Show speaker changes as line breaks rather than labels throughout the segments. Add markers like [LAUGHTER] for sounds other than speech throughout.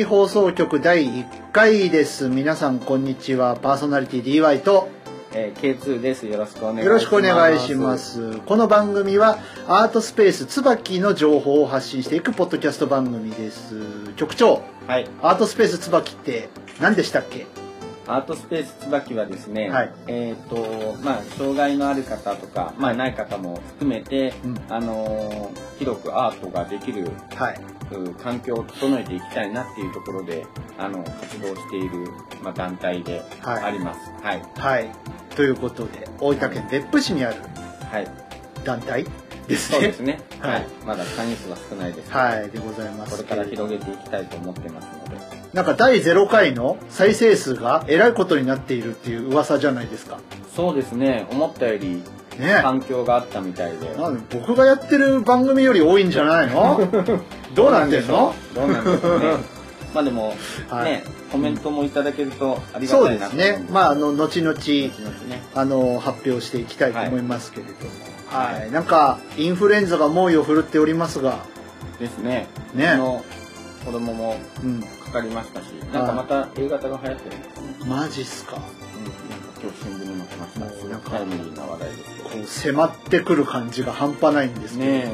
椿放送局第1回です皆さんこんにちはパーソナリティ DY と
えー、K2 です。よろしくお願いします。
よろしくお願いしま。すこの番組はアートスペース椿の情報を発信していくポッドキャスト番組です局長
はい。
アートスペース椿って何でしたっけ？
アートスペース椿はですね、
はい
えっ、と、まあ、障害のある方とか、まあ、ない方も含めて、
うん
あのー広くアートができる
はい
うん環境を整えていきたいなっていうところで、あの、活動している、まあ、団体で
はい
あります。はい。
はいということで大分県別府市にある
はい。
団体ですね
そうですね。
はい
はい。まだ会員数は少ないです
はいでございます
これから広げていきたいと思ってます。
なんか第0回の再生数がえらいことになっているっていう噂じゃないですか。
そうですね。思ったより
ね。
反響があったみたいで。
なんで僕がやってる番組より多いんじゃないの？[LAUGHS] どうなってんの？
どうなんでしょう。ね。[LAUGHS] まあでも、
はい。
ね、コメントもいただけるとありが
そう
たいな
ですね。まああの後々
ね。
あの発表していきたいと思いますけれども。はい、
はい。
なんかインフルエンザが猛威を振るっておりますが。
ですね。
ね。
あの子供も
うん
かかりましたし、なんかまた A 型が流行ってるんですね。
マジっすか
うん、なんか今日新聞に載ってました。タイムリーな話題で。
こう迫ってくる感じが半端ないんですけど、
ね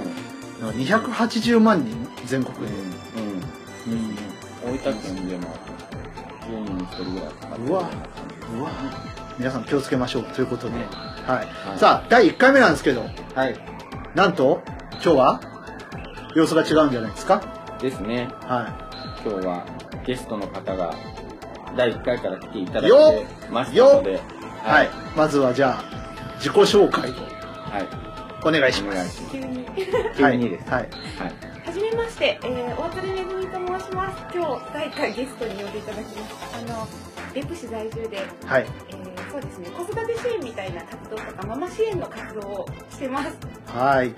なんか280万人全国
え。
で、
うん。うん。大分県でも10人に1人ぐらいかかってるような感じ
うわ皆さん気をつけましょうということで、
ね
はい
はい
さあ第1回目なんですけど
はい。
なんと今日は様子が違うんじゃないですか？
ですね。
は
今日はゲストの方が第1回から来ていただい
よ
てましたので、
い、はいまずはじゃあ自己紹介を
はい、
お願いします
お願いします。
急に。
急にです。
はい、
はい。
はじめまして、えー、大鶴めぐみと申します。今日第1回ゲストに呼んでいただきました。あの別府市在住で、
はい
えー、そうですね、子育て支援みたいな活動とかママ支援の活動をしてます。よ
はい、よ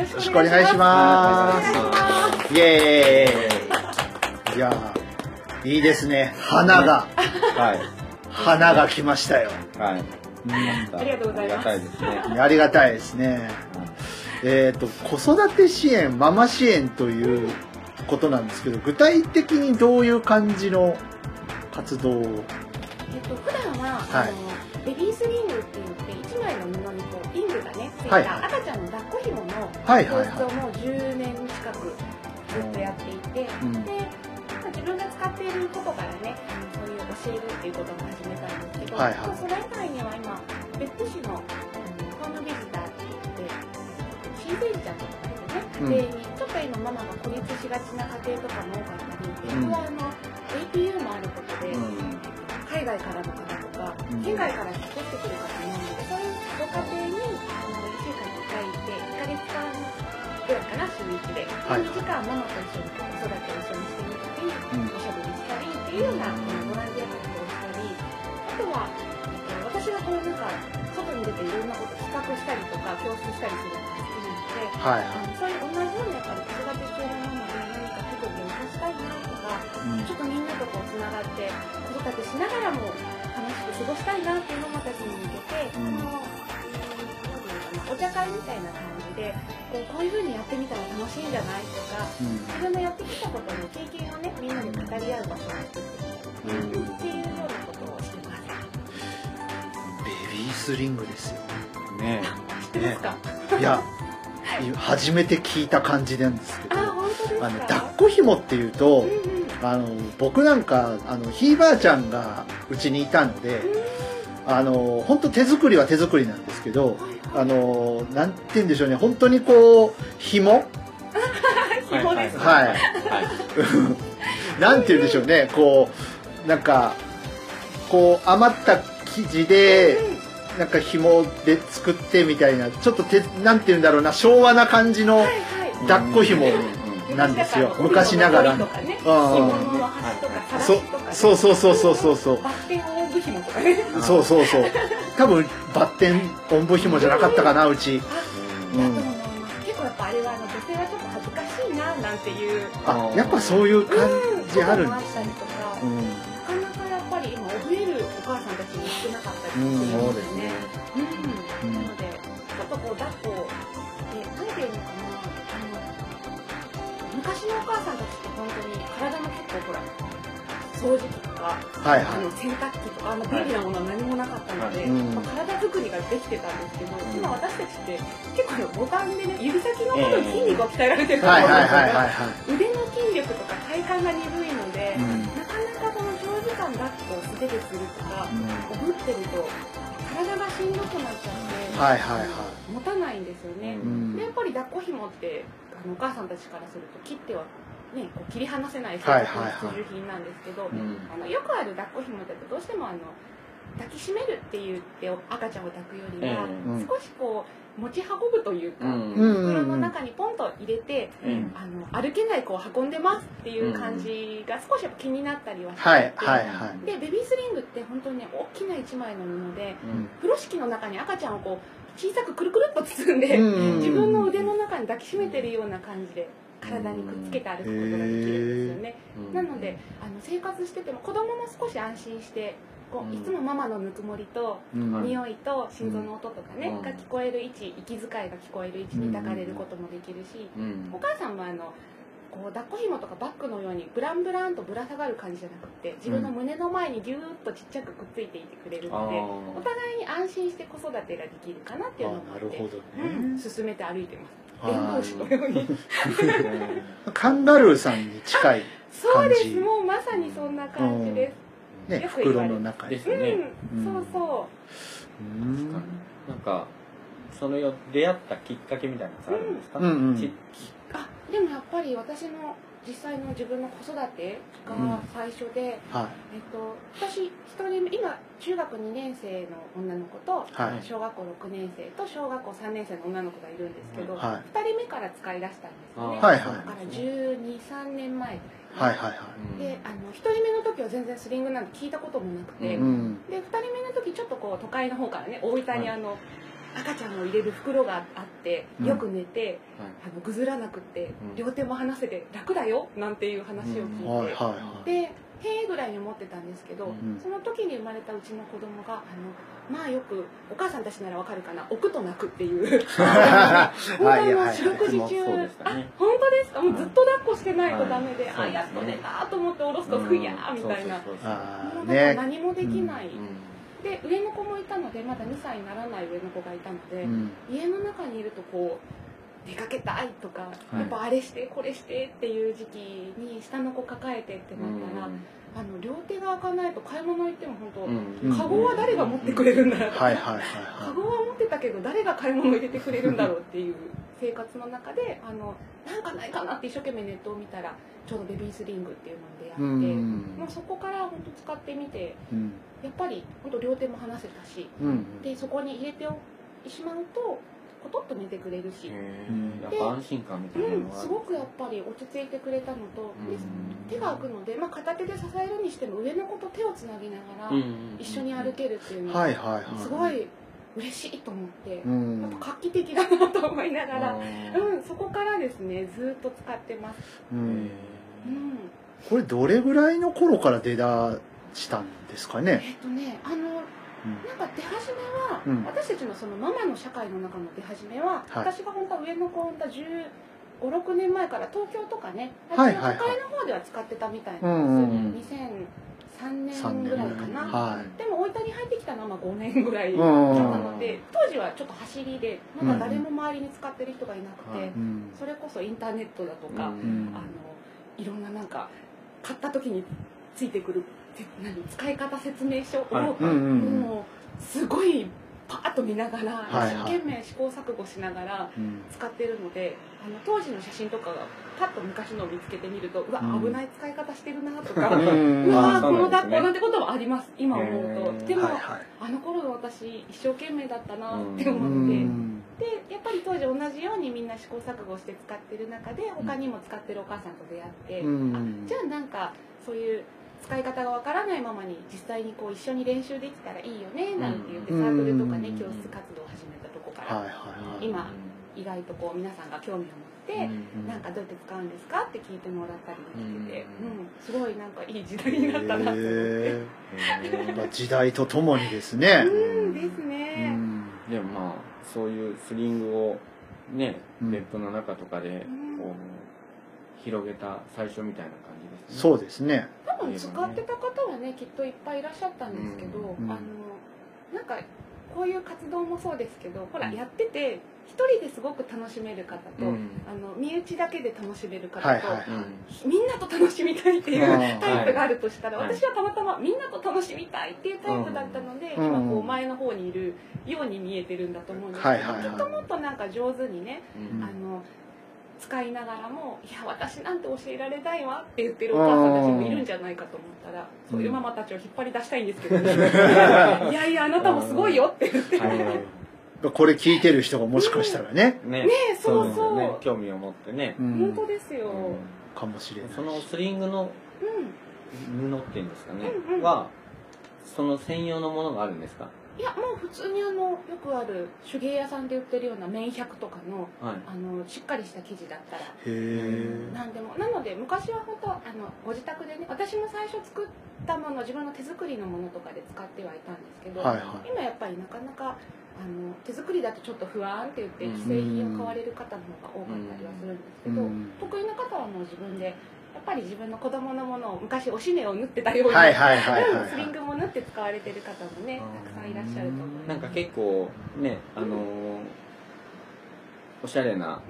ろし
ろしくお願いし
お
ます
願いします。
イエーイいやーいいですね。花が。
はい。
花が来ましたよ、
はい。
うん。
ありがとうございます。
ありがたいですね。
ありがたいですね。えっ、と子育て支援ママ支援ということなんですけど具体的にどういう感じの活動を？
えっと普段は、
はい。
あのベビースリングって言って一枚の布にこうリングがねつい
はい。
た赤ちゃんの抱っこ紐の
はいはい
教室を
は
もう10年近くずっとやっていて、
うん。
で、っていることからねそういう教えるっていうことも始めたんですけど、
はいはい。
まあそれ以外には今別府市のホームビジターって言ってシーちゃんとかです
うん
ね、でちょっと今ママが孤立しがちな家庭とかも多かったり別府はあの APU もあることで、
うん。
海外からの方とか、
うん
県外から引っ越してくる方もそういうご家庭にあの1週間に1回行って、1ヶ月間ぐらいかな、週1で、
はい
2時間ママと一緒に子育てを一緒にしてみたり、っていうような、ボランティア活動をしたり、あとは、えっと私がこうなんか、外に出ていろんなこと企画したりとか、教室したりするのが好きなので、
いはい。
あのそういう同じようなやっぱり子育て中のママで何か特技を生かしたいなとか、
うん。
ちょっとみんなとこうつながって子育てしながらも楽しく過ごしたいなっていうママたちに向けて、
うん。
このうんお茶会みたいな感じでこうこういう風にやってみたら楽しいんじゃないとか
うん。
自分のやってきたことの経験をねみんなで語り合う場所を作っていくっていうようなことをしてます。
ベビースリングですよ。
ね。
知ってますか？
いや初めて聞いた感じなんですけど
あ本当ですか？
あの抱っこ紐っていうと
うんうん。
あの僕なんかあのひいばあちゃんがうちにいたのであの本当手作りは手作りなんですけどあのなんて言うんでしょうね本当にこう紐？
紐ですね。
はい。
はい。
なんて言うんでしょうねこうなんかこう余った生地でなんか紐で作ってみたいなちょっとてなんて言うんだろうな昭和な感じの
はいはい。
抱っこ紐なんですよ。昔ながらの。
ね、
うんうん。
紐の端とかさらし
そうそうそうそうそうそう。そうそうそう。多分バッテンおんぶ紐じゃなかったかなうち。うん。
結構やっぱあれはあの女性はちょっと恥ずかしいななんていう。
あやっぱそういう感じあるん
うん
ですね。うん。
なかなかやっぱり今覚えるお母さんたちも少なかったりするん
うん。
ですね。うん。
うん。
なのでちょっとこう抱っこ昔昔のお母さんたちって本当に体も結構ほら掃除機とか、
はい
あの洗濯機とかあんな便利なものは何もなかったので、
はい。うん。
まあ体作りができてたんですけど、
ん
今私たちって結構ボタンでね指先の方の筋肉を鍛えられてると
はい
思うんですよ
はい。はいはいはい
腕の筋力とか体幹が鈍いので、
うん。
なかなかこの長時間抱っこを素手でするとか、おぶってると体がしんどくなっちゃって、
はいはいは
持紐ってあのお母さんたちからすると切っては、ね、こう切り離せない生
はい
活
はいはい。
の必需品なんですけど、
うん。
あのよくある抱っこ紐だとどうしてもあの抱きしめるって言って赤ちゃんを抱くよりは、
うん
少しこう持ち運ぶというか、
うん。
うん
袋の中にポンと入れて、
うん。
あの歩けない子を運んでますっていう感じが少しやっぱ気になったりはしていて、
はいはいはい。
でベビースリングって本当にね大きな一枚の布で
うん。
風呂敷の中に赤ちゃんをこう小さくくるくるっと包んで、
うん
自分の腕の中に抱きしめてるような感じで体にくっつけて歩くことができるんですよね、なのであの生活してても子供も少し安心してこういつもママのぬくもりと
うん。
匂いと心臓の音とかね、
うん。
が聞こえる位置息遣いが聞こえる位置に抱かれることもできるし、
うん。
お母さんもあのこう抱っこ紐とかバッグのようにブランブランとぶら下がる感じじゃなくて自分の胸の前にギューッとちっちゃくくっついていてくれる
あ
ので、
ー
お互いに安心して子育てができるかなっていうのもあって
あなるほど
うん、
ね
進めて歩いてます。
はい。
伝道師のように [LAUGHS]
カンガルーさんに近い
そうですもうまさにそんな感じです、
ね袋の中に
ですよね。
うん、そうそう。
うん。
なんかそのよ出会ったきっかけみたいなやつあるんですか、
うん。うん
ち
あでもやっぱり私の実際の自分の子育てが最初で、
は
えっと、私一人目今中学2年生の女の子と、
はい。
小学校6年生と小学校3年生の女の子がいるんですけど、
はい。
2人目から使い出したんですよね、
はいはい。
だから123年前
い
ぐらい。
はいはいは
うん
であの1人目の時は全然スリングなんて聞いたこともなくて、
いうん。
で2人目の時ちょっとこう都会の方からね大分にあの、赤ちゃんを入れる袋があって
うん。
よく寝て、
はい。
あのぐずらなくって
うん。
両手も離せて楽だよなんていう話を聞いて、
はいはいはい。
でへえぐらいに思ってたんですけど、
うん。
その時に生まれたうちの子供があのまあよくお母さんたちならわかるかな置くと泣くっていう。本当
はいはい。
あの四六時中、
僕もそうでしたね。
あ本当ですか？もうずっと抱っこしてないとダメで、
はい
あやっと寝たと思って下ろすとふやーみたいな、何もできない、
うん
で上の子もいたのでまだ2歳にならない上の子がいたので、
うん。
家の中にいるとこう出かけたいとか、
い。
やっぱあれしてこれしてっていう時期に下の子抱えてってなったら、
うん
あの両手が開かないと買い物行っても本当、
うん。
カゴは誰が持ってくれるんだろうとか、
はいはいはいは
カゴは持ってたけど誰が買い物入れてくれるんだろうっていう生活の中であのなんかないかなって一生懸命ネットを見たらちょうどベビースリングっていうのに出
い
会って、
うん。
もうそこから本当使ってみて
うん。
やっぱり本当両手も離せたし
うん。
でそこに入れてしまうとコトッと寝てくれるし、
やっぱ安心感みたいな
うん、すごくやっぱり落ち着いてくれたのと、で手が開くので、まあ、片手で支えるにしても上の子と手をつなぎながら一緒に歩けるっていうの
はい
が
はいはい。
すごい嬉しいと思って
う、ん。
やっぱ画期的だなと思いながら、うん、そこからですねずっと使ってます、
うん。
うん、
これどれぐらいの頃から出だしたんですかね？
えっとねあのなんか出始めは、
うん。
私たちのそのママの社会の中の出始めは、
はい。
私が本当は上の子を産んだ15、6年前から東京とかね、
はいはいはい。
都会の方では使ってたみたい
うん
なんです、
うん
2003
3
年ぐらいかな、
は
でも大分に入ってきたのはまあ5年ぐらい
い
だった
うん。
ので、当時はちょっと走りでまだ誰も周りに使ってる人がいなくて、
うん
うん。
それこそインターネットだとか、
うん。
あのいろんななんか買った時についてくる使い方説明書を、
はい。
うんうんうん。
もうすごいパーッと見ながら、
はいはい。
一生懸命試行錯誤しながら
うん。
使ってるのであの当時の写真とかがパッと昔のを見つけてみるとうわ
うん。
危ない使い方してるなとか、
う
うんわ
あ
この抱っこ
そうなん
てこともあります今思う
へ
と
ー。
でも、
はいはい。
あの頃の私一生懸命だったなって
う
思って、
ん。
でやっぱり当時同じようにみんな試行錯誤して使ってる中で他にも使ってるお母さんと出会って、
うん。
あじゃあなんかそういう使い方がわからないままに実際にこう一緒に練習できたらいいよねなんて言って
うん
サークルとかね
うん。
教室活動を始めたとこから、今意外とこう皆さんが興味を持って、なんかどうやって使うんですかって聞いてもらったりできて。て、
う
うん。すごいなんかいい時代になったなと思って。
へ
へー
時代とともにですね。[LAUGHS]
うんです
う
ね。
ん。
でもまあそういうスリングをね
うん。
ネットの中とかで
うん。
こう広げた最初みたいな感じですね。
そうですね
多分使ってた方はねきっといっぱいいらっしゃったんですけど、
うん。
あのなんかこういう活動もそうですけどほら
うん。
やってて一人ですごく楽しめる方と、
うん。
あの身内だけで楽しめる方と、みんなと楽しみたいっていう
うん。[LAUGHS]
タイプがあるとしたら、
はい。
私はたまたまみんなと楽しみたいっていうタイプだったので、
うん。
今こう前の方にいるように見えてるんだと思うんですけど、きっともっとなんか上手にね、
うん。
あの使いながらも「いや私なんて教えられないわ」って言ってるお母さんたちもいるんじゃないかと思ったらそういうママたちを引っ張り出したいんですけど、ね、[LAUGHS] いやいやあなたもすごいよって言って。
はい
これ聞いてる人がもしかしたらね、
ね。
ね。そうそう。
ね。興味を持ってね、
うん。
本当ですよ、
かもしれない
そのスリングの
うん。
布っていうんですかね、
うんうん。
はその専用のものがあるんですか？
いやもう普通にあのよくある手芸屋さんで売ってるような綿100とかの
はい。
あのしっかりした生地だったら何でもなので昔は本当あのご自宅でね私も最初作ったもの自分の手作りのものとかで使ってはいたんですけど、
はいはい。
今やっぱりなかなかあの手作りだとちょっと不安って言って
うん
既製品を買われる方の方が多かったりはするんですけど、
うん。
得意な方はもう自分でやっぱり自分の子供のものを昔おしねを縫ってたように、スリングも縫って使われてる方もねたくさんいらっしゃると思います。
なんか結構ねあのーおしゃれな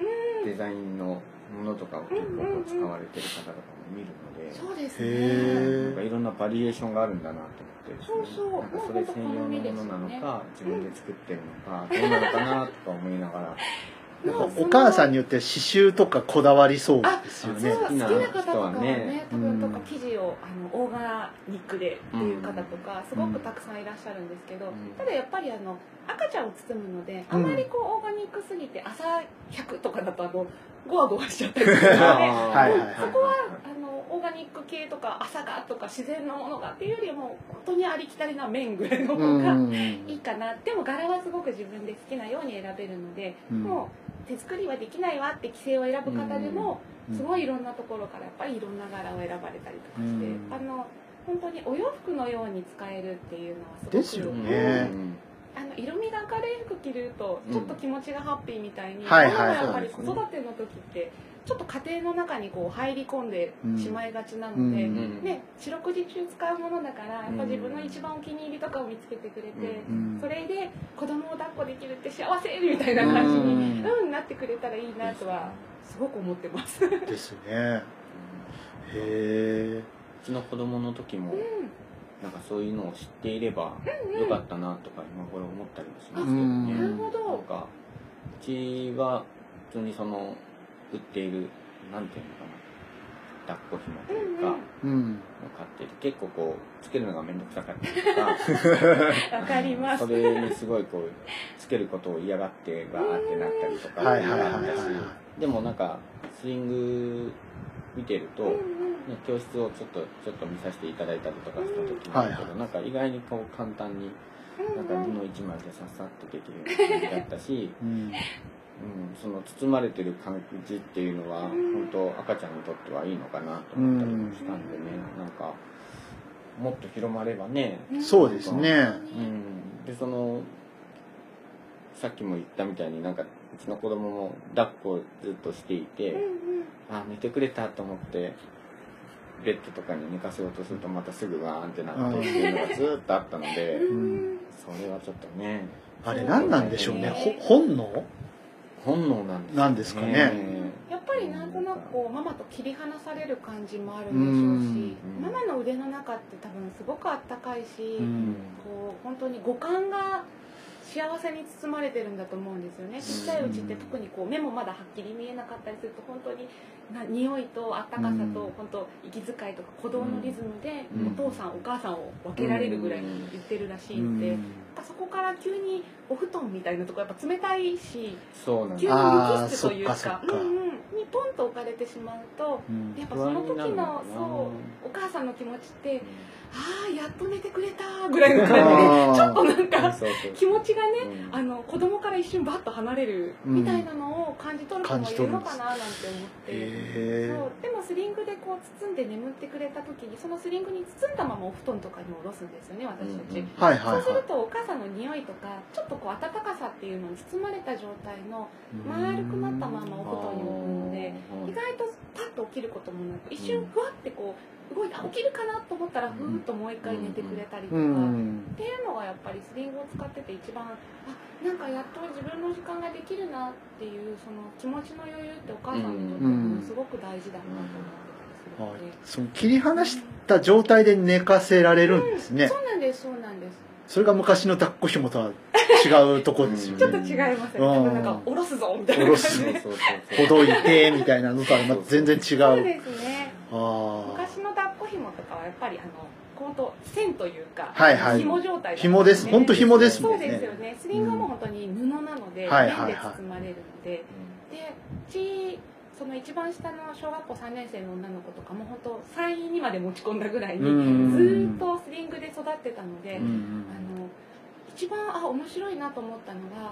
デザインのものとかを結構使われてる方とかも見るので、
そうです
へ
ね。
なんかいろんなバリエーションがあるんだなと思ってですね
そうそう。
なんかそれ専用のものなのか、自分で作ってるのか、どうなのかなとか思いながら [LAUGHS]
お母さんによって刺繍とかこだわりそうですよね。
好きな方とかはね
ね。
多分とか
うん
生地をあのオーガニックでっていう方とかすごくたくさんいらっしゃるんですけど、
ん。
ただやっぱりあの赤ちゃんを包むのであまりこうオーガニックすぎて朝100とかだとあの [LAUGHS] ゴワゴワしちゃったりするので
はいはいはい
そこはあのオーガニック系とか朝がとか自然のものがっていうよりも本当にありきたりな麺ぐらいの方が
うん。
いいかな。でも柄はすごく自分で好きなように選べるので、
うん。
もう手作りはできないわって規制を選ぶ方でも、
うん
すごいいろんなところからやっぱりいろんな柄を選ばれたりとかして、
うん
あの本当にお洋服のように使えるっていうのはすごく
ですよ
うん。
ね
あの色味が明るい服着るとちょっと気持ちがハッピーみたいに、
はいは
やっぱり子育ての時ってちょっと家庭の中にこう入り込んでしまいがちなので、
うん。
うん。
ね、四六時中使うものだからやっぱ自分の一番お気に入りとかを見つけてくれて、
うん。
それで子供を抱っこできるって幸せみたいな感じに、
う
うん、なってくれたらいいなとはすごく思ってます。うん
ですね。へえ
うちの子供の時もなんかそういうのを知っていればよかったなとか今頃思ったりもしますけど
うん。
ね。
なるほど。
なんかうちは普通にその売っているなんていうのかな抱っこ紐というか、
うん
買ってて結構こうつけるのが面倒くさかったりとか [LAUGHS]
わかります。
それにすごいこうつけることを嫌がってバーってなったりとかあったしでもなんかスイング見てると、
うん
教室をちょっとちょっと見させていただいたりとかした時にあるけど、
はいはい。
なんか意外にこう簡単になんか
うん。
布一枚でさっさっとできるような感じだったし、
うん。
うん、その包まれてる感じっていうのは
うん。
本当赤ちゃんにとってはいいのかなと思ったりもしたんでね、なんかもっと広まればね、
うん。
そうですね。
うん、でそのさっきも言ったみたいになんかうちの子供も抱っこをずっとしていて、
うんうん。
あ寝てくれたと思ってベッドとかに寝かせようとするとまたすぐワーンってなってっていうのがずっとあったので、
うん。
それはちょっとね
あれ何なんでしょうね？ほ本能？
本能なんです
なんですかね。
やっぱりなんとなくこうママと切り離される感じもあるんでしょうし
うん。
ママの腕の中って多分すごくあったかいし、
うん。
こう本当に五感が幸せに包まれてるんだと思うんですよね。ちっちゃいうちって特にこう目もまだはっきり見えなかったりすると本当にな匂いとあったかさ
うん
と本当息遣いとか鼓動のリズムで
うん。
お父さんお母さんを分けられるぐらいに言ってるらしいので、やっぱそこから急にお布団みたいなとこやっぱ冷たいし急に無機質というかにポンと置かれてしまうと
うん。
やっぱその時
の
そうお母さんの気持ちってああやっと寝てくれたぐらいの感じでちょっとなん
うん
か気持ちがね
うん。
あの子供から一瞬バッと離れるみたいなのを感じ取る子もいるのかななんて思って。
へ
そう。でもスリングでこう包んで眠ってくれた時にそのスリングに包んだままお布団とかに下ろすんですよね私たち、
うん
はいはいは
そうするとお母さんの匂いとかちょっとこう温かさっていうのに包まれた状態の丸くなったままお布団にので意外とパッと起きることもなく一瞬ふわってこう動いてあ起きるかなと思ったらふーっともう一回寝てくれたりとか、
うん。
っていうのがやっぱりスリングを使ってて一番あなんかやっと自分の時間ができるなっていうその気持ちの余裕ってお母さんにとってものすごく大事だなと思ってたりするので、
その切り離した状態で寝かせられるんですね、
そうなんですそうなんです。
それが昔の抱っこ紐とは違うとこですよね。[LAUGHS]
ちょっと違いますね。多分なんか下ろすぞみたいな感じで。
ほどいてみたいなのとは全然違う。
そうですね。
あ
昔の抱っこ紐とかはやっぱりあの本当線というか、
はいはい。
紐状態だったん
紐です。本当紐ですも
そうん
ね
ですよね。スリングはもう本当に布なので、
はい
綿で
はい。はい
包まれるので、でうちその一番下の小学校3年生の女の子とかも本当3位にまで持ち込んだぐらいに、
うん。
ずーっとスリングで育ってたので、
うん。うん
あの一番あ面白いなと思ったのが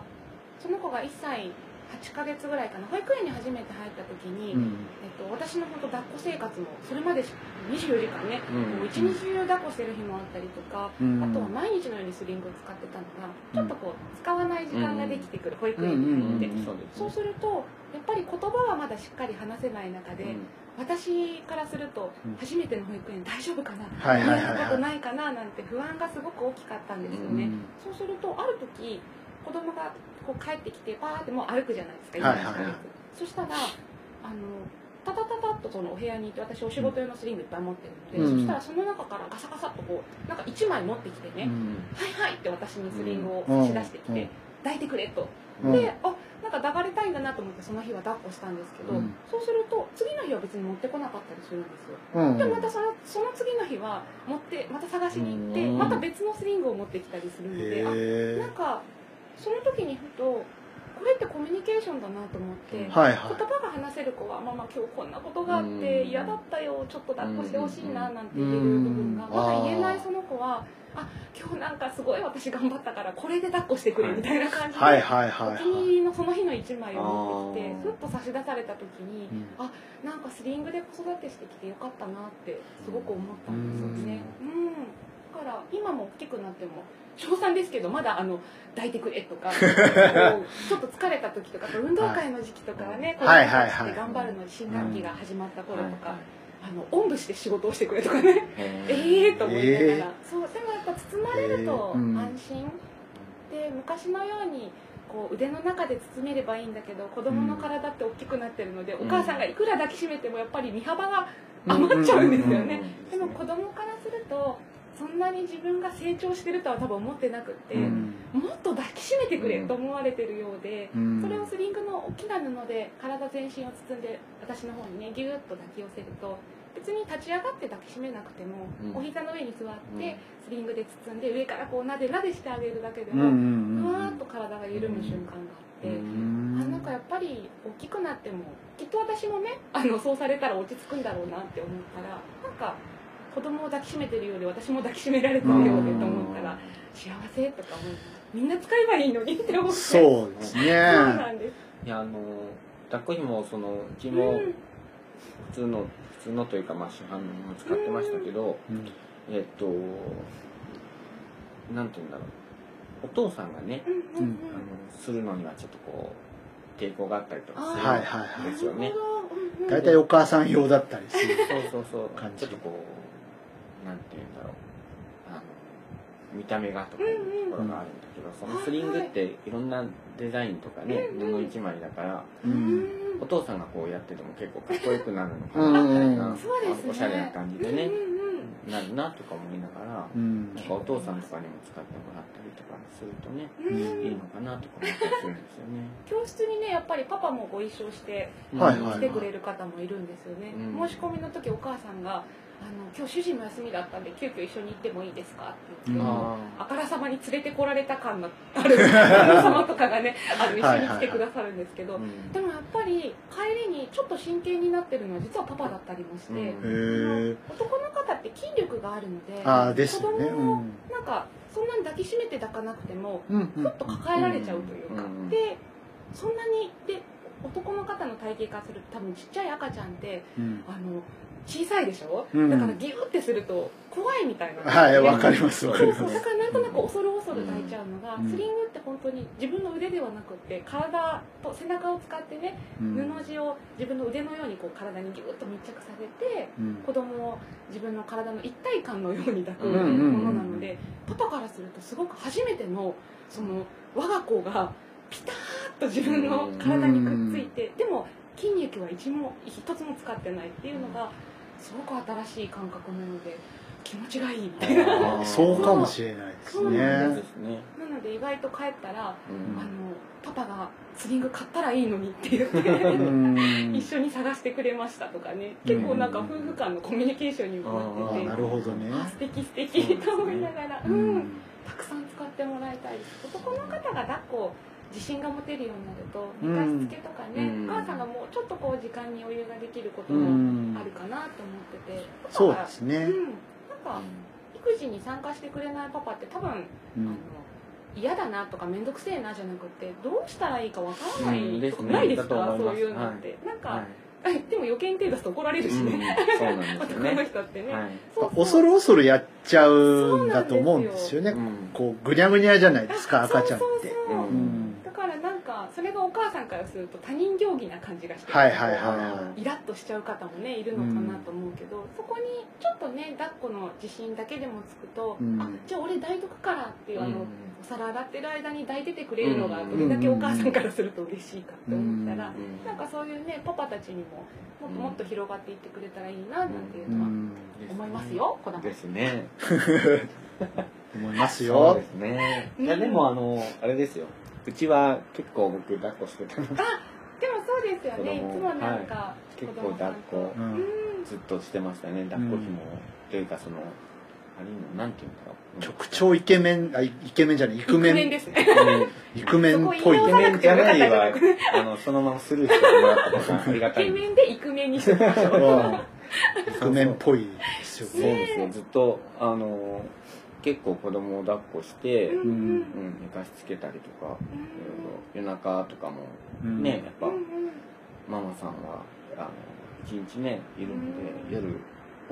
その子が1歳8ヶ月ぐらいかな。保育園に初めて入った時に、
うん。
えっと、私の本当抱っこ生活もそれまで24時間ね、
うん。
もう一日中抱っこしてる日もあったりとか、
うん。
あとは毎日のようにスリングを使ってたのがちょっとこう使わない時間ができてくる、保育園に入って、
うん
そうです
そうするとやっぱり言葉はまだしっかり話せない中で、私からすると
うん。
初めての保育園大丈夫かな、
はいはいはいはい。
言われたことないかな？なんて不安がすごく大きかったんですよね、
うん。
そうするとある時子供がこう帰ってきてパーってもう歩くじゃないですか、
はいはいはい。
そしたらあのタタタタッとそのお部屋にいて私お仕事用のスリングいっぱい持ってるので、
うん。
そしたらその中からガサガサっとこうなんか1枚持ってきてね、
うん。
はいはいって私にスリングを差し出してきて、
うん。
抱いてくれと、
うん。
であなんか抱かれたいんだなと思ってその日は抱っこしたんですけど、
うん。
そうすると次の日は別に持ってこなかったりするんですよ。
うん。
でまたそのその次の日は持ってまた探しに行って
うん。
また別のスリングを持ってきたりするのであ
へ
なんかその時にふとこれってコミュニケーションだなと思って、
えはい。
言
は
葉が話せる子は「ママ今日こんなことがあって
うん。
嫌だったよちょっと抱っこしてほしいな」なんて言える
うん
部分が
うん
まだ言えないその子は「あ今日なんかすごい私頑張ったからこれで抱っこしてくれ」みたいな感じで、
いはいはいはい。
お気に入りのその日の1枚を持ってきてふっと差し出された時に
うん。
あなんかスリングで子育てしてきてよかったなってすごく思ったんですよね。うん。だから今も大きくなっても小3ですけどまだあの抱いてくれとか [LAUGHS] ちょっと疲れた時とか運動会の時期とかはね、子供
はいはいはい。
たちって頑張るのに新学期が始まった頃とか、
はい
あのおんぶして仕事をしてくれとかね。ええと思いながら、
え
そうでもやっぱ包まれると
えー。うん。
安心、で昔のようにこう腕の中で包めればいいんだけど子供の体って大きくなってるので、お母さんがいくら抱きしめてもやっぱり身幅が余っちゃうんですよね、でも子供からするとそんなに自分が成長してるとは多分思ってなくって、
うん。
もっと抱きしめてくれと思われてるようで、
うん。
それをスリングの大きな布で体全身を包んで私の方にねギューッと抱き寄せると別に立ち上がって抱きしめなくても、
うん。
お膝の上に座って、
うん。
スリングで包んで上からこうなでなでしてあげるだけでも、
ん
ふわーっと体が緩む瞬間があって。
うん。
あなんかやっぱり大きくなってもきっと私もねあのそうされたら落ち着くんだろうなって思ったらなんか子供を抱きしめてるようで私も抱きしめられてるようでと思ったら幸せとか思みんな使えばいいのにって思って。
そうですね。
そうなんです。
いやあの抱っこ紐そのうち
う
も
ん。
普通の普通のというかまあ市販の使ってましたけど、
うん。
えっとなんて言うんだろう。お父さんがね、
うんうんうん。
うん
あのするのにはちょっとこう抵抗があったりとかする
はいはいはい。
ですよね。
なるほど。うんうん。
大体お母さん用だったりする
そうそうそう。
感じ。
ちょっとこうなんて言うんだろう。あの見た目がとかいうところがあるんだけど、そのスリングっていろんなデザインとかね、布一枚だからお父さんがこうやってても結構かっこよくなるのかなみたいな、おしゃれな感じでねなるなとか思いながら、
うん。
なんかお父さんとかにも使ってもらったりとかするとね、
うん。
いいのかなとか思ったりするんですよね。
教室にねやっぱりパパもご一緒して来てくれる方もいるんですよね、
うん。
申し込みの時お母さんが「あの今日主人の休みだったんで急遽一緒に行ってもいいですか?」って言って、
うん。
あからさまに連れてこられた感のある旦那様とかがねあの一緒に来てくださるんですけど、
うん。
でもやっぱり帰りにちょっと真剣になってるのは実はパパだったりもして、
うん。
男の方って筋力があるので
でね。
子供をなんかそんなに抱きしめて抱かなくても
うんうん
ふっと抱えられちゃうというか、
うん
でそんなにで男の方の体型からすると多分ちっちゃい赤ちゃんって
うん。
あの小さいでしょ、
うん。
だからギューってすると怖いみたいな。
はいわかりますわかります。
そうそうだからなんとなく恐る恐る抱いちゃうのが、
うん。
スリングって本当に自分の腕ではなくって体と背中を使ってね
うん。
布地を自分の腕のようにこう体にギューッと密着させて
うん。
子供を自分の体の一体感のように抱くものなのでパパからするとすごく初めてのその我が子がピターッと自分の体にくっついてでも筋肉は一も一つも使ってないっていうのがすごく新しい感覚なので気持ちがいいみたいな。
あー。そうかもしれないです
そう
ね
なん
ですね。
なので意外と帰ったら、
うん。
あのパパがスリング買ったらいいのにって言って、
うん。
一緒に探してくれましたとかね。結構なんか夫婦間のコミュニケーションにもなってて
なるほどね。
あ素敵素敵と思いながら、
う
うん。
ん。
たくさん使ってもらいたい。です男の方が抱っこ自信が持てるようになると
うん。
寝かしつけとかね、
うん。
お母さんがもうちょっとこう時間に余裕ができること
う
も
ん。
あるかなと思ってて、
そうですね。
うん。なんか育児に参加してくれないパパって多分あの
うん
嫌だなとか面倒くせえなじゃなくてどうしたらいいかわからない
うん。ね。
ないですか？そういうのって、なんか、
はい。
でも余計に手出すと怒られるし
うん。
ね、
そうなんですよ [LAUGHS]
男の
ね。
人ってね、
はい。
そう
恐る恐るやっちゃうんだと思うんですよね。
うん
こうぐにゃぐにゃじゃないですか赤ちゃんって
それがお母さんからすると他人行儀な感じがして、
はいはいはいは
イラッとしちゃう方もねいるのかなと思うけど、そこにちょっとね抱っこの自信だけでもつくと、
うん。
あじゃあ俺抱いとくからっていうあの、
うん。
お皿洗ってる間に抱いててくれるのが
うん。
どれだけお母さんからすると嬉しいかって思ったら、
うん。
なんかそういうねパパたちにももっともっと広がっていってくれたらいいななんていう
う
のは
ん。
思いますよ子供
ですね。[LAUGHS]
思います
そう
よ
ですね。
うん。
いやでもあのあれですよ。うちは結構僕抱っこしてたの。で
でもそうですよね。いつもなんか
結構
子供さんと。
抱っこ
うん。
うん
ずっとしてましたね。抱っこ紐というかそのあれのなんていうんだろう。
局長イケメンあイケメンじゃないイクメン。
イクメンですね。
うん。
イクメンっぽい。
イケメンじゃない
よ
はあのそのままスルーしてもらった方がありが
イ
たい。
ケメンでイクメンにしてみましょ
イクメンっぽい。ですよ
そう
ね
ですよ。ずっとあの結構子供を抱っこして、
うんうん。
うん、寝かしつけたりとか、夜中とかも
うん。
ね、やっぱ、
うんうん
ママさんはあの一日ねいるので、
うん。
夜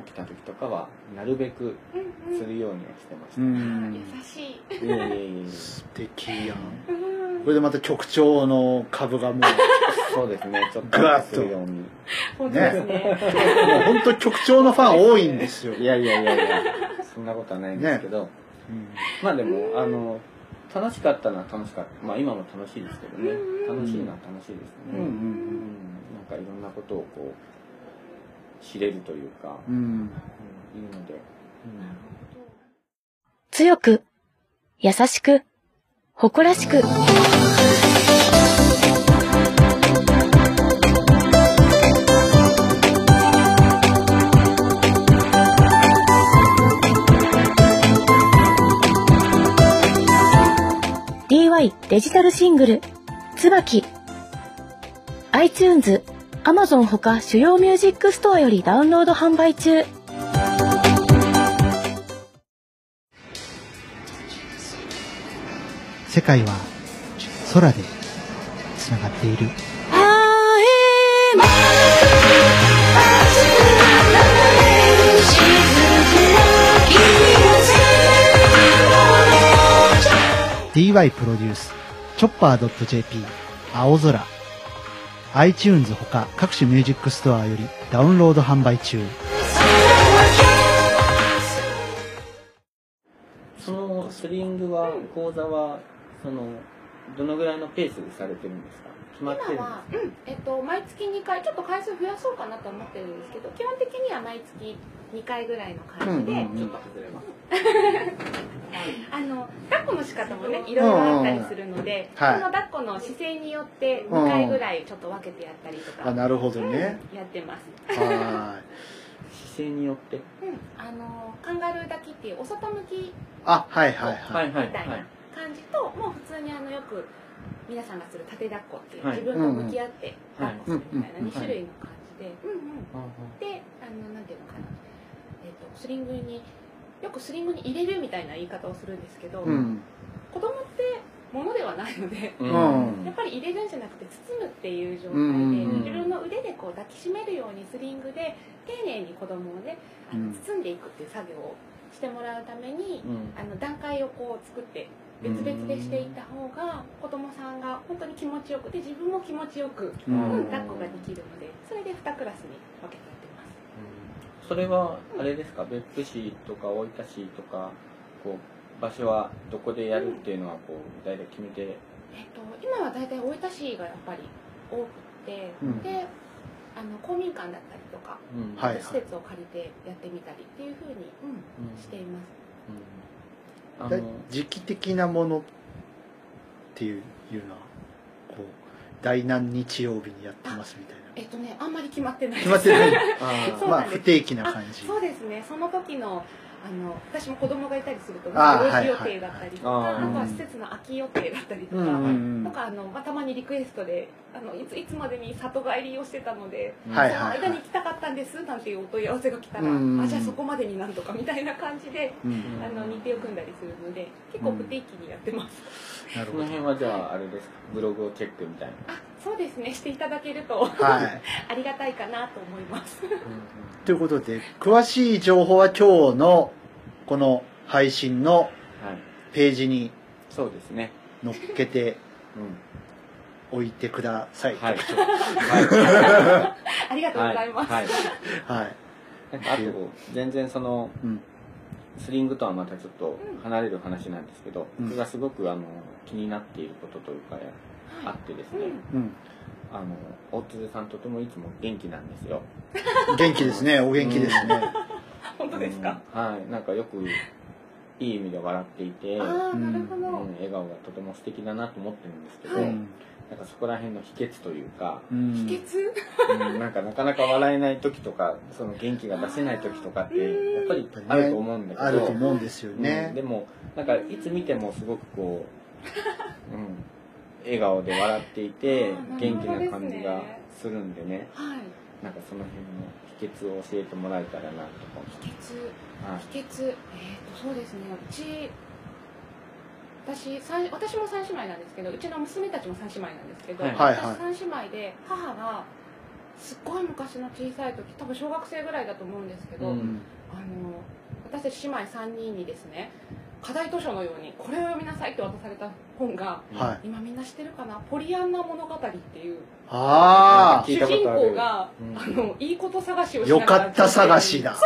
起きた時とかはなるべく
うんうん。
するようにはしてまし
う
た、
ん。
優しい。
いやいやいや
素敵やん。
うん。
これでまた局長の株がもう [LAUGHS]
そうですね。ちょっと
ぐわっと。
本当ですね。
もう本当局長のファン多いんですよ、
いやいやいやいやそんなことはないんですけど、
うん
まあでもあの楽しかったのは楽しかった。まあ今も楽しいですけどね。
うん
楽しいのは楽しいですね、
うんうん
うん。なんかいろんなことをこう知れるというか、
うん。
うん、いいので、
強く、優しく、誇らしく。デジタルシングル、椿。iTunes、Amazon ほか主要ミュージックストアよりダウンロード販売中。
世界は空でつながっている DY プロデュースチョッパー .jp 青空。iTunes ほか各種ミュージックストアよりダウンロード販売中。
そのスリングは講座はそのどのぐらいのペースでされてるんですか？決まってるんですか
今は、うん。えっと、毎月2回ちょっと回数増やそうかなと思ってるんですけど基本的には毎月2回ぐらいの感じで、
うんうんうん。
ちょっと [LAUGHS] あの抱っこの仕方もねいろいろあったりするので、
うんうんはい。
その抱っこの姿勢によって2回ぐらいちょっと分けてやったりとか、
あなるほどね、
うん。やってます、
は [LAUGHS]
姿勢によって？
うん、あのカンガルー抱きっていうお外向き
いあはいはいはい、
はいはい
みたいな
はい
感じと、もう普通にあのよく皆さんがする縦抱っこっていう、
はい。
自分と向き合って抱っこするみたいな
うん
2種類の感じで、うんうん。であのなんていうのかな、えっとスリングによくスリングに入れるみたいな言い方をするんですけど、
うん。
子供ってものではないので
うん。
う [LAUGHS] ん
やっぱり入れるんじゃなくて包むっていう状態で、
うん
自分の腕でこう抱きしめるようにスリングで丁寧に子供をねあ
うん。
の包んでいくっていう作業をしてもらうために、
うん。
あの段階をこう作って別々でしていった方が子供さんが本当に気持ちよくで自分も気持ちよく、
う
うんん、抱っこができるのでそれで2クラスに分けてやってます。
それはあれですか？別府市とか大分市とかこう場所はどこでやるっていうのはこう大体決めて？
えっと、今は大体大分市がやっぱり多くて、
うん。
であの公民館だったりとか、施設を借りてやってみたりっていうふうに、うん
うん。
しています。
あの
時期的なものっていういうのはこう第何日曜日にやってますみたいな。
えっとね、あんまり決まってない
決まってない。[LAUGHS]
あ
まあ不定期な感じ。
あそうですね。その時のあの私も子供がいたりすると
あー
行事予定だったりとか、あとは施設の空き予定だったりとか、とかあの、まあ、たまにリクエストであのいついつまでに里帰りをしてたので、
はい
その間に来たかったんですなんていうお問い合わせが来たら、
うん
あじゃあそこまでになんとかみたいな感じで、
うん
あの日程を組んだりするので結構不定期にやってます、
なるほど。
その辺はじゃああれですか？ブログをチェックみたいな。
あそうですね。していただけると
はい。[LAUGHS]
ありがたいかなと思います。
ということで詳しい情報は今日のこの配信の
はい。
ページに
そうですね。
載っけて
うん
おいてください、
はい。
ありがとうございます、
はい。はい。
はい。
なんかあと全然その
うん。
スリングとはまたちょっと離れる話なんですけど、
うん。
僕がすごくあの気になっていることというかあってですね、
うん。
あの大津さんとてもいつも元気なんですよ。
元気ですね。お元気ですね。
本当ですか、
うん。はい。なんかよくいい意味で笑っていて、うん。
ああなるほど、
笑顔がとても素敵だなと思ってるんですけど、
はい
うん
なんかそこら辺の秘訣というか、
うん。
秘訣？
うんなんかなかなか笑えない時とかその元気が出せない時とかってやっぱりあると思うんだけど、
あると思うんですよ
うん
ね
で、もなんかいつ見てもすごくこう、[LAUGHS] うん、笑顔で笑っていて元気な感じがするんでね。
はい。
なんかその辺の秘訣を教えてもらえたらなとか、
秘訣。
はい。
秘訣。えっ、とそうですね。うち私三私も三姉妹なんですけどうちの娘たちも三姉妹なんですけど、
はい。
はい
私三姉妹で母がすっごい昔の小さい時多分小学生ぐらいだと思うんですけど、
うん。
あの私たち姉妹3人にですね課題図書のようにこれを読みなさいって渡された本が
はい。
今みんな知ってるかな「ポリアンナ物語」っていう
あ
主人公が、
うん
あのいいこと探しを
あ
しながら
よかった探しだ。
そ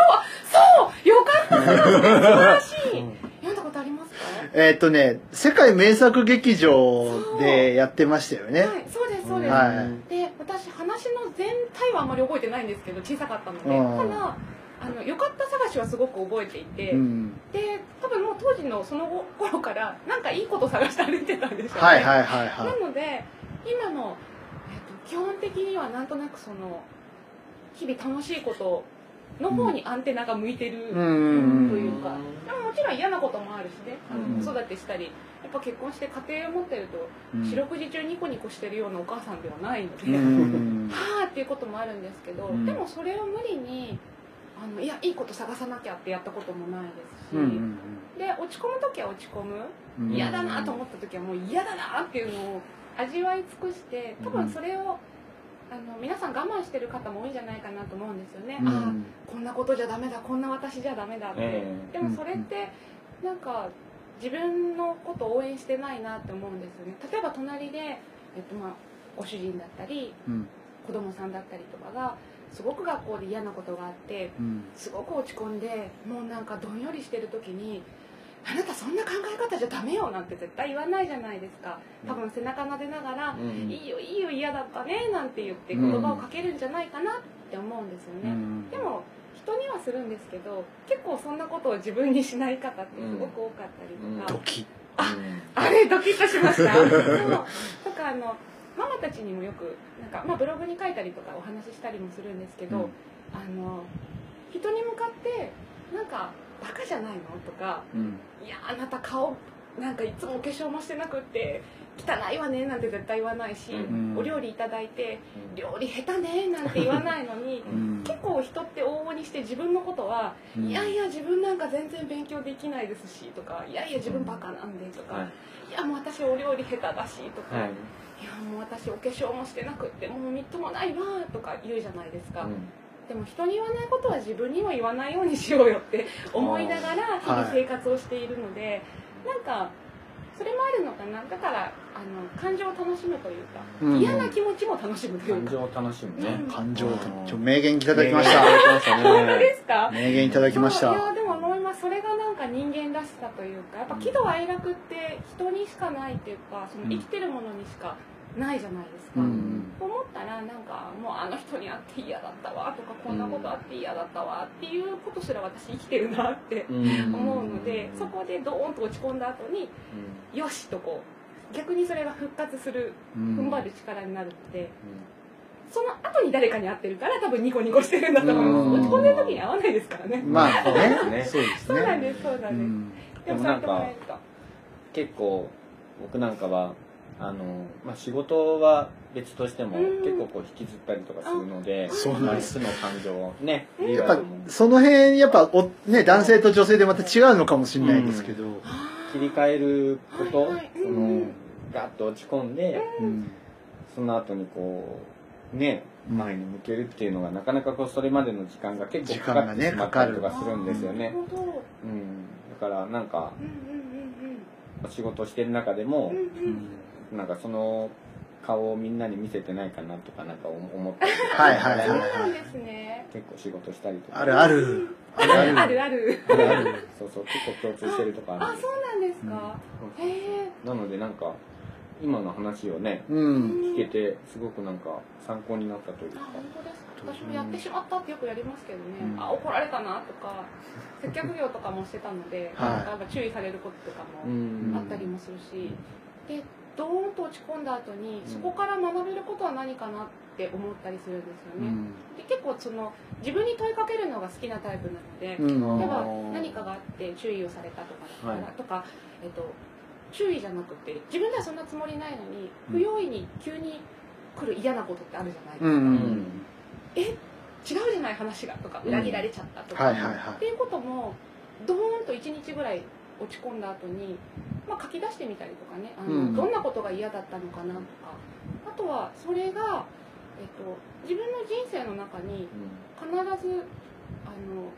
うよかった探し [LAUGHS] 素晴らしい、
うん
読んだことありますか？
えーっとね世界名作劇場でやってましたよね。
はいそうですそうです、
はい。
で私話の全体はあんまり覚えてないんですけど小さかったので。
うん。
ただあのよかった探しはすごく覚えていて、
うん。
で多分もう当時のその頃からなんかいいこと探して歩いてたんでしょうね、
はいはいはいは
なので今の、えっと基本的にはなんとなくその日々楽しいことの方にアンテナが向いてるというか、でももちろん嫌なこともあるしね。子育てしたり。やっぱ結婚して家庭を持ってると
うん。
四六時中ニコニコしてるようなお母さんではないので、
うん [LAUGHS]
はあっていうこともあるんですけど、
うん。
でもそれを無理にあのいやいいこと探さなきゃってやったこともないですし、で落ち込む時は落ち込む。
うん。
嫌だなと思った時はもう嫌だなっていうのを味わい尽くして多分それをあの皆さん我慢してる方も多いんじゃないかなと思うんですよね、
うん。
ああこんなことじゃダメだこんな私じゃダメだって、
え
でもそれってなんか自分のことを応援してないなって思うんですよね。例えば隣で、えっとまあ、ご主人だったり
うん。
子供さんだったりとかがすごく学校で嫌なことがあって
うん。
すごく落ち込んでもうなんかどんよりしてる時に「あなたそんな考え方じゃダメよ」なんて絶対言わないじゃないですか。多分背中撫でながら「
うん
いいよいいよ嫌だったね」なんて言って言葉をかけるんじゃないかなって思うんですよね、
うん
でも人にはするんですけど結構そんなことを自分にしない方ってすごく多かったりとか、
ドキ。
あれドキッとしました。そうとかあのママたちにもよくなんか、まあ、ブログに書いたりとかお話ししたりもするんですけど、
うん。
あの人に向かってなんかバカじゃないの？とか
うん
いやあなた顔なんかいつもお化粧もしてなくって汚いわねなんて絶対言わないし、
ん。
お料理いただいて料理下手ねなんて言わないのに
うん。
結構人って往々にして自分のことは、いやいや自分なんか全然勉強できないですしとかいやいや自分バカなんでとか、
はい
い、やもう私お料理下手だしとか、
はい
い、やもう私お化粧もしてなくってもうみっともないわとか言うじゃないですか、
うん
でも人に言わないことは自分にも言わないようにしようよって思いながら日々生活をしているので、なんかそれもあるのかな？だからあの感情を楽しむというか、
うん。
嫌な気持ちも楽しむというか。
感情を楽しむね。
うん。
感情。ちょ名言いただきまし
いた
本当
ね
ですか？
名言いただきまし
そうい
た
やでも思います。それがなんか人間らしさというかやっぱ喜怒哀楽って人にしかないっていうかその生きてるものにしかないじゃないですか、
うん
と思ったらなんかもうあの人に会って嫌だったわ。とかこんなことあって嫌だったわっていうことすら私生きてるなって
うん。
思うのでそこでドーンと落ち込んだ後によしとこう。逆にそれが復活する
うん。
踏ん張る力になるのでその後に誰かに会ってるから多分ニコニコしてるんだと思い
うん。
ます落ち込んでる時に会わないですからね。
まあ
そう [LAUGHS] ですね。
そうです
そうなん
ね
ですそうなんです、
うん。
でもそうやってもらえると。
結構僕なんかはあの、まあ、仕事は別としても
うん。
結構こう引きずったりとかするので
そうなんです
負の感情をね
うん
やっぱその辺やっぱおね男性と女性でまた違うのかもしれないですけど。
切り替えること、
はいはい。
その
うん
ガッと落ち込んで、
うん。
その後にこうね前に向けるっていうのがなかなかこうそれまでの時間が結構かかってしまったりとかするんですよね。
なるほど。うん。
うん、だからなんか
うんうん
仕事してる中でも
うんうん。うん
なんかその顔をみんなに見せてないかなとかなんか思って、
はいはいはい
そうなんですね。
結構仕事したりとか。
あるある。あるある。
あるある。
ある
そうそう結構共通してるとかある
あそうなんですか、うん、へえ。
なのでなんか今の話をね、
うん、
聞けてすごくなんか参考になったというか。
本当ですか私もやってしまったってよくやりますけどね、
うん、
あ怒られたなとか接客業とかもしてたので、
はい、
なんか注意されることとかもあったりもするし、うん、でドーンと落ち込んだ後にそこから学べることは何かなって思ったりするんですよね、
うん。
で結構その自分に問いかけるのが好きなタイプなので、
うん。
例えば何かがあって注意をされたとかだったら、
はい。
とか、えっと、注意じゃなくて自分ではそんなつもりないのに
うん。
不用意に急に来る嫌なことってあるじゃないですか、
うんう
うん。ん
違うじゃない話がとか裏切られちゃったとか、
はいはいはい。
っていうこともドーンと1日ぐらい落ち込んだ後に、まあ、書き出してみたりとかねあの、
うん。
どんなことが嫌だったのかなとか。あとはそれが、えっと、自分の人生の中に必ずあの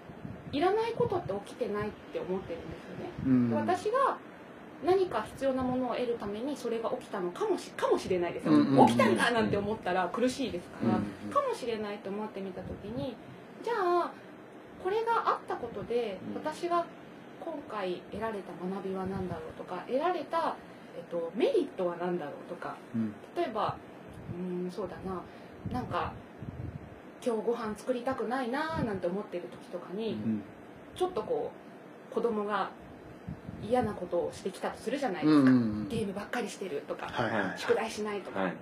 いらないことって起きてないって思ってるんですよね。
うん。
私が何か必要なものを得るためにそれが起きたのかもしかもしれないですよ、
うんうん
起きたんだなんて思ったら苦しいですから、
うん。
かもしれないと思ってみた時にじゃあこれがあったことで
うん。
私が今回得られた学びは何だろうとか得られた、えっと、メリットは何だろうとか
うん。
例えばうーんそうだな。なんか今日ご飯作りたくないなーなんて思ってる時とかに、
うん。
ちょっとこう子供が嫌なことをしてきたとするじゃないですか、
うんうん
ゲームばっかりしてるとか、
はいはいはい。
宿題しないとか、
はい。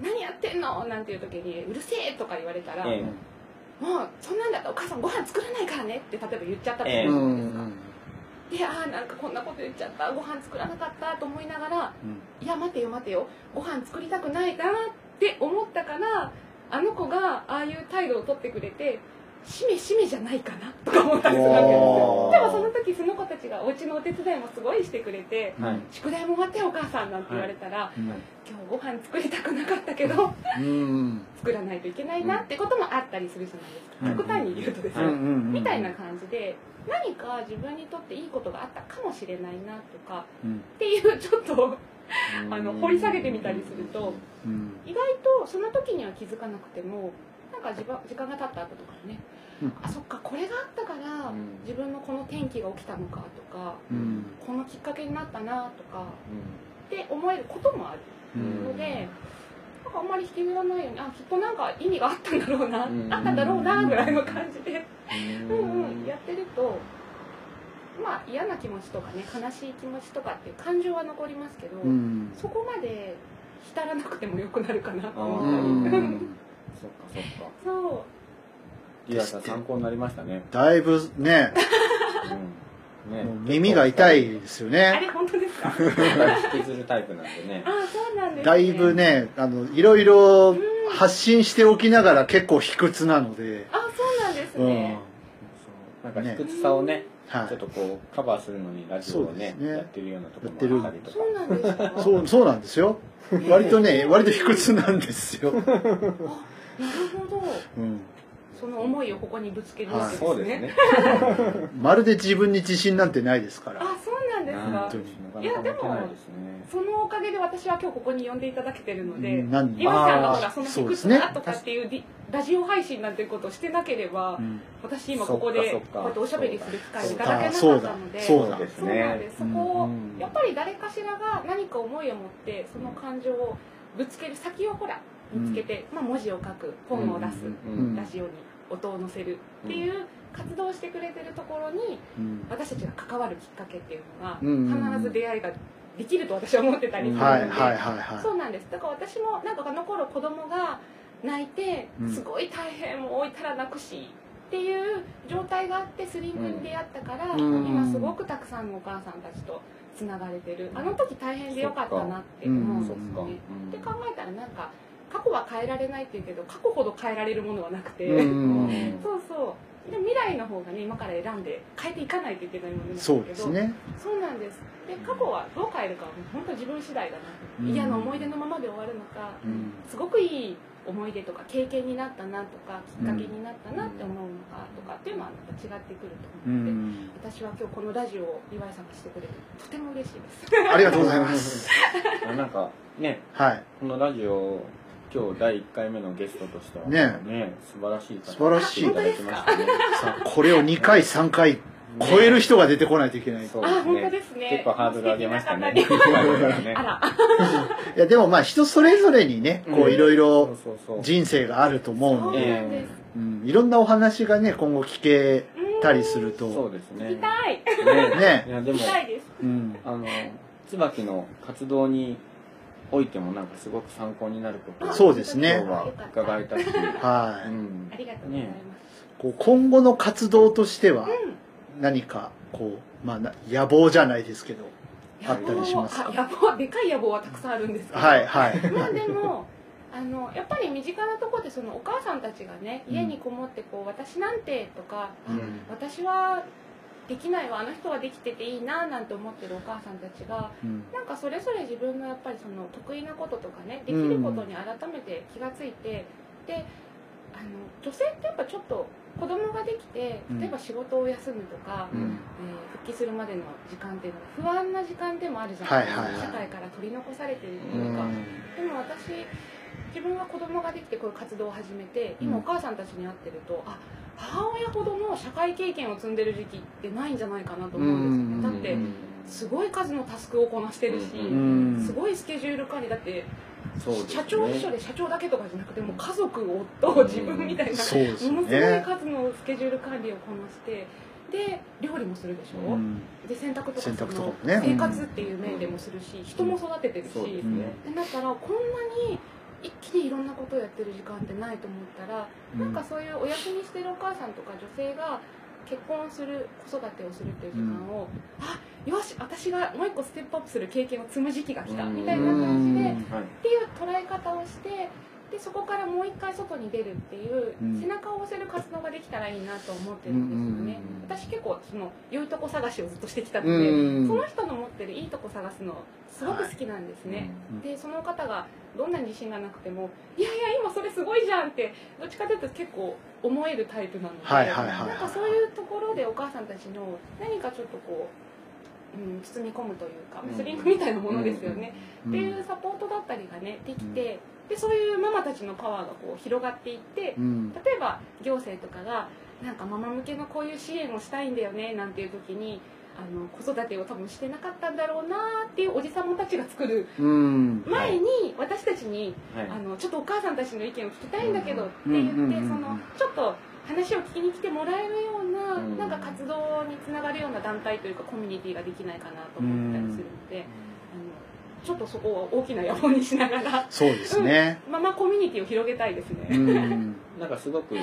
何やってんのなんていう時にうるせえとか言われたら、
え
もうそんなんだったらお母さんご飯作らないからねって例えば言っちゃったとするじ
う
ゃない
ん
ですか、でああなんかこんなこと言っちゃったご飯作らなかったと思いながら
うん。
いや待てよ待てよご飯作りたくないなって思ったからあの子がああいう態度を取ってくれてしめしめじゃないかなとか思ったりするわけですよ。でもその時その子たちがお家のお手伝いもすごいしてくれて
はい「
宿題も終わってよお母さん」なんて言われたら、
うん。
今日ご飯作りたくなかったけど
うん
作らないといけないなってこともあったりするじゃないですか、
うん。
極端に言うとですよ、
うんうん。
みたいな感じで何か自分にとっていいことがあったかもしれないなとか
うん。
っていうちょっとあの掘り下げてみたりすると
うん。
意外とその時には気づかなくてもなんか時間時間が経った後とかにね、
うん。
あそっかこれがあったから
うん。
自分のこの転機が起きたのかとか
うん。
このきっかけになったなとかって思えることもある
うん。
ので。なんかあんまり引きずらないようにあきっとなんか意味があったんだろうな、
うん。
あったんだろうなぐらいの感じで
うん
うんうん、やってるとまあ嫌な気持ちとかね悲しい気持ちとかっていう感情は残りますけど、
うん。
そこまで浸らなくてもよくなるかなと
う
思
うん
ったり、
ん。[LAUGHS]
そっかそっか。
そう。
リアさん参考になりましたね。
だいぶね。
うん。ね。[LAUGHS]
もう耳が痛いですよ
あ
ね
れ本当ですか？[LAUGHS]
引きずるタイプなんでね。
あそうなんです、ね、
だいぶねあのいろいろ発信しておきながら結構卑屈なので、
あそうなん。です
う。ん
ね、
そうなんか卑屈さをね
はい。
ちょっとこうカバーするのにラジオをねやってるようなところもあったりとか。
そうなんですか？
そうそうなんですよ。割とね割と卑屈なんですよ、
なるほど。
うん、
その思いをここにぶつけるわけですね、
そうですね。[LAUGHS]
まるで自分に自信なんてないですから。
あそうなんですか。
いですね。
そのおかげで私は今日ここに呼んでいただけてるので、
うん。何
今さんがほらその
そうですね
卑屈だとかっていうラジオ配信なんていうことをしてなければ、
うん。
私今ここでこうやっておしゃべりする機会をいただけなかった
そうだ
ので
そう
なんです。そこを、
うん。
やっぱり誰かしらが何か思いを持ってその感情をぶつける先をほら見つけて、まあ、文字を書く本を出す、ラジオに音を載せるっていう活動をしてくれてるところに
うん。
私たちが関わるきっかけっていう
うん
のが必ず出会いができると私は思ってたりするので、
はいはいはいはい。
そうなんです。だから私もなんかあの頃子供が泣いて
うん。
すごい大変もう置いたら泣くしっていう状態があってスリングに出会ったから、
うん。
今すごくたくさんのお母さんたちとつながれてる。あの時大変でよかったなって思うんですよね。って考えたらなんか過去は変えられないっていうけど過去ほど変えられるものはなくて、
うん
そうそう。で未来の方がね今から選んで変えていかないといけないものなんですけ
そ
ど
うですね。
そうなんです。で過去はどう変えるかは本当自分次第だな、
うん。
嫌な思い出のままで終わるのか、
うん。
すごくいい思い出とか経験になったなとかきっかけになったなって思うのかとかっていうのはまた違ってくると
う
思うので、
ん。
私は今日このラジオを岩井さんがしてくれてとても嬉しいです。
ありがとうございます。[LAUGHS] [LAUGHS]
なんかね
はい。
このラジオ今日第1回目のゲストとしては
ね
素晴らしい方
素晴らしい。
ただきましたね。
さあこれを2回3回超える人が出てこないといけない
そうですね
ですね。
結構ハードル上げましたね。[LAUGHS]
いやでもまあ人それぞれにねこ
う
いろい
そ
ろ人生があると思う
んで。
いろんなお話がね今後聞け
うん
たりする
そう
と
ですね。
聞きたい。
ね。
ね。
いやでもあの椿の活動においてもなんかすごく参考になることを
そうですね。
今日は伺えたし、
はい、
うん。
ありがとうございます、
こう今後の活動としては
うん。
何かこう、まあ、な野望じゃないですけどあったりしますか？
あ野望？でかい野望はたくさんあるんですけど。
はいはい。
まあでもあのやっぱり身近なところでそのお母さんたちがね
うん。
家にこもってこう「私なんて」とか、
うん。
私はできないわあの人はできてていいな」なんて思ってるお母さんたちが
うん。
なんかそれぞれ自分のやっぱりその得意なこととかねできることに改めて気がついて、であの女性ってやっぱちょっと子供ができて
うん。
例えば仕事を休むとか、
うん。
えー復帰するまでの時間っていうのが不安な時間でもあるじゃないですか、
はいはいはい。
社会から取り残されてると
う
いうか、
ん。
でも私自分は子供ができてこういう活動を始めて今
うん。
お母さんたちに会ってると、あ母親ほどの社会経験を積んでる時期ってないんじゃないかなと思うんですよね、だってすごい数のタスクをこなしてるし、
うん
すごいスケジュール管理。だって
ね。
社長秘書で社長だけとかじゃなくてもう家族夫自分みたいな、
そうです
ものすごい
ね、
数のスケジュール管理をこなしてで料理もするでしょ、
うん。
で洗濯とかその？生活っていう面でもするし、人も育ててるし、
そう
ん
ね。
だからこんなに一気にいろんなことをやってる時間ってないと思ったら、なんかそういうお休みしてるお母さんとか女性が結婚する子育てをするっていう時間を、あよし私がもう一個ステップアップする経験を積む時期が来たみたいな感じで、
うん。
はい。
っていう捉え方をしてでそこからもう一回外に出るっていう、
うん。
背中を押せる活動ができたらいいなと思ってるんですよね、
うん
私結構その良いとこ探しをずっとしてきたの
う
で、
ん
その人の持ってるいいとこ探すのすごく好きなんですね、
うん。
でその方がどんなに自信がなくてもいやいや今それすごいじゃんってどっちかというと結構思えるタイプなので、
はいはいはいはい
なんかそういうところでお母さんたちの何かちょっとこう、うん、包み込むというかスリングみたいなものですよね、
うん。
っていうサポートだったりがねできて、でそういうママたちのパワーがこう広がっていって
うん。
例えば行政とかがなんかママ向けのこういう支援をしたいんだよねなんていう時にあの子育てを多分してなかったんだろうなっていうおじさまたちが作る
うん。
前に私たちに
はい。
あのちょっとお母さんたちの意見を聞きたいんだけどって言って、そのちょっと話を聞きに来てもらえるような、
うん。
なんか活動につながるような団体というかコミュニティができないかなと思ったりするので、ちょっとそこを大きな野望にしながら。
そうですね。
ママコミュニティを広げたいですね。
うん。[LAUGHS]
なんかすごく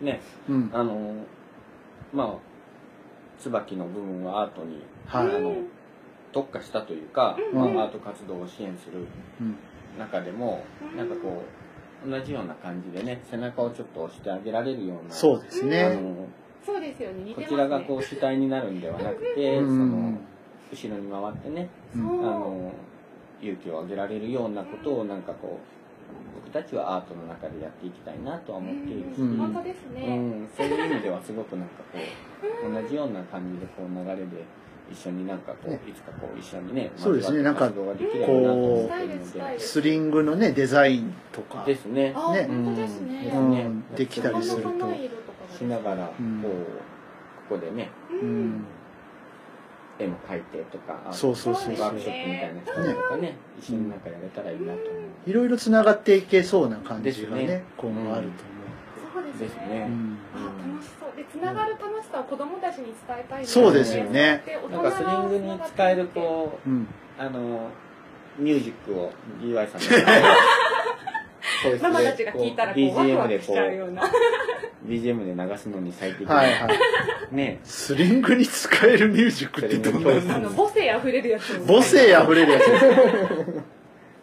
ね
うん。
あのまあ椿の部分はアートに
はい。
あの特化したというか、
うん。
まあ、アート活動を支援する
うん。
中でもなんかこう同じような感じでね背中をちょっと押してあげられるような
そうです
あ
ね。
の
そうですよね。ね。
こちらがこう主体になるんではなくて、
うん。
その後ろに回ってね
う。ん
あの勇気をあげられるようなことをなんかこう僕たちはアートの中でやっていきたいなとは思っているし、
うん。
本当です
う
ね、
ん、そういう意味ではすごくなんかこう同じような感じでこう流れで一緒になんかこう
ね。
いつかこう一緒にね
そうですね。なんか
活動ができればなと思っているの
こう
で
スリングのね、デザインとか、
ですね。
あ、
ね。
本当ですね、
うん。
うん、できたりすると。
しながらこう、
うん
ここでね。
う
うんん。
絵も描いてとかあ
そうそうそうそう。
ワーク。ショップみたいな人とかね一緒になんかやれたらいいなと思う。
いろいろ繋がっていけそうな感じがね、
ね。
今後あると
そう。ですね。
ですね
思う。うん。
あ楽しそう。でつながる楽しさを子供たちに伝えたいの
そうですよね。
で大人
なんかスリングに使えるこう
うん。
あのミュージックを DY さんがこう
ママたちが聞いたらこうワクワクしちゃうような。
BGM で流すのに最適な、
はいはい。
ね。
スリングに使えるミュージックってどんな
あの母性あふれるやつ。
母性あふれるやつ。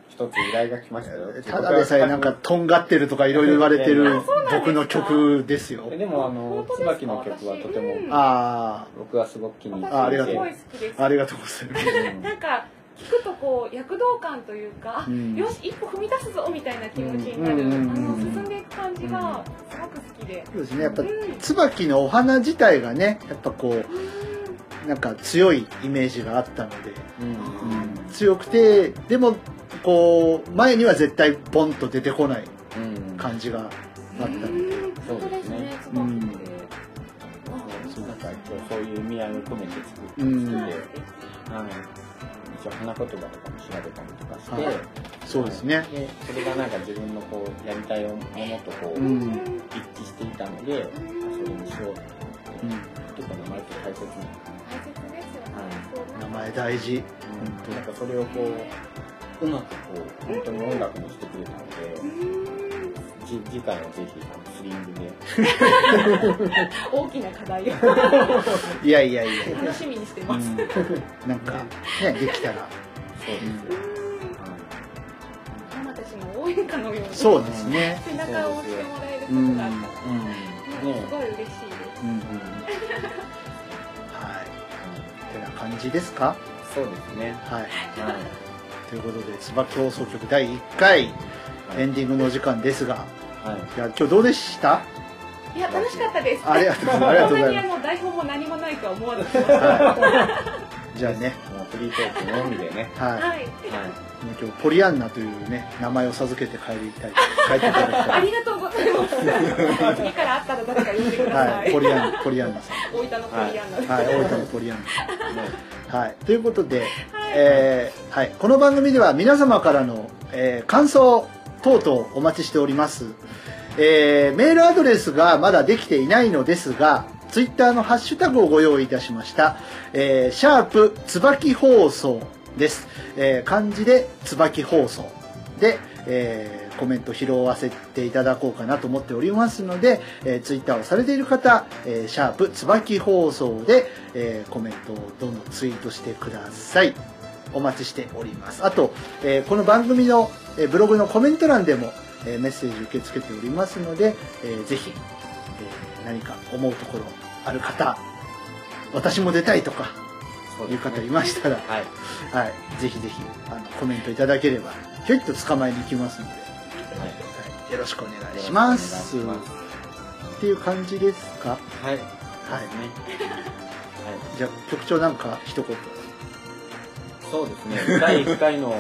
一つ依頼が来ましたよ。
ただでさえなんかとんがってるとかいろいろ言われてる僕の曲ですよ。
でもあの椿の曲はとても
私うん
あ
僕はすごく気に入っていて。
あありがとう。
すごい好きです。
あ、ありがとうございます。
うん
なんか聞くとこう躍動感というか、あ
うん。
よし一歩踏み出すぞみたいな気持ちになる、
うん
あの進んでいく感じがすごく好きで、
そうですね。やっぱ
うん。
椿のお花自体がね、やっぱこ
う
なんか強いイメージがあったので、
うん
うん。強くて、でも、こう、前には絶対ポンと出てこない
うん。
感じがあった。ので。
うん本当ですね。
そうなんかこうそういう意味合いを込めて作って
うん。
はい一応花言葉とかも調べたりとかして、
はい。そうですね。
でそれがなんか自分のこうやりたいものとこう、
うん。
一致していたので、それにしようと
うん
思って、結構名前って大切な
大切ですよね、そう
名前大事。
うん。なんかそれをこううまくこう本当に音楽にしてくれたので、
うん
じ次回はぜひあのスリングで。
大きな課題を。
いやいやいや。
楽しみにして
う
ます、
ん。なんか、ね、できたら。
そうですよ、
ママたちの応援歌のように
そうですね。
背中を押してもらえることがあったら、
うん
ね
ね。
すごい嬉しいです。
うん。
うん。
はい。てな感じですか？
そうですね。
はい。
はい。
ということで、椿放送局第1回、エンディングのお時間ですが、
はい。
いや、今日どうでした？
いや楽しかったです。
ありがとうございますありがとうございます。
こんなにあの台本も何もないとは思わず。来ましたは
はい。じゃあね、
もうフリートークのみでね。
はい。
い。
はい。
もう今日、ポリアンナというね、名前を授けて帰りたい。[LAUGHS] 帰っていただきたい。
ありがとうございます。次から会ったら誰か呼んでくださ
はい。い、ポリアンナ、ポリアンナさ
大分のポリアンナです、
ん。はい、大分のポリアンナ。はい。ということで、えーはい。この番組では皆様からの、えー感想等々お待ちしております。えーメールアドレスがまだできていないのですが、ツイッターのハッシュタグをご用意いたしました。えーシャープ椿放送です。えー漢字で椿放送で、えーコメント拾わせていただこうかなと思っておりますので、えーツイッターをされている方、えーシャープ椿放送で、えーコメントをどんどんツイートしてください。お待ちしております。あと、えーこの番組の、えーブログのコメント欄でも、えーメッセージ受け付けておりますので、えーぜひ、えー何か思うところある方、私も出たいとかいう方いましたら、
はい。
はい、ぜひぜひあのコメントいただければ、ひょいっと捕まえに行きますので、
はい。
はい、よろしくお願いします。っていう感じですか？
はい。
はい。
ねはい
じゃあ、局長なんか一言。
そうですね第1回の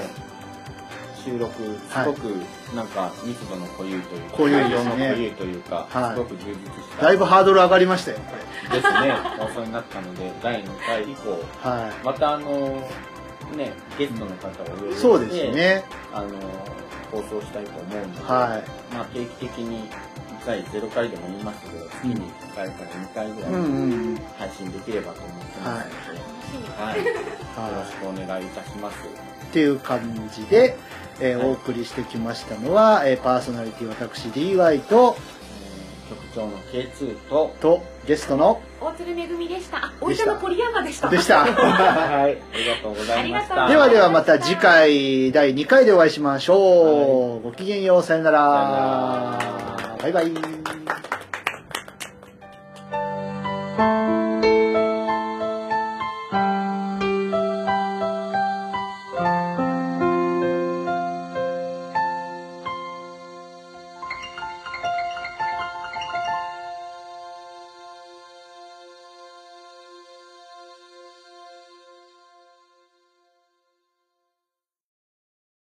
収録
はい
すごくなんか密度の濃ゆいというか
濃ゆいですね
内容の濃ゆいというか、
はい
すごく充実した
だいぶハードル上がりましたよ、これ。
ですね放送になったので第2回以降
は
またあのねゲストの方をお呼。して
そうですね。
あの放送したいと思うので、
は
まあ定期的に第0回でも言いましたけど月に1回から2回ぐ
い。
らい。配信できればと思ってますので、はいはい、よろしくお願いい。たします。
っていう感じで、えー、お送りしてきましたのは、えー、パーソナリティ私 DY と
え、局長の K2 と
とゲストの
大鶴めぐみ。[LAUGHS] でしたお医者のポリヤマでした
でした
はいありがとうございました
ではではまた次回第2回でお会いしましょう、はい、ごきげんよう
さよなら
バイバイ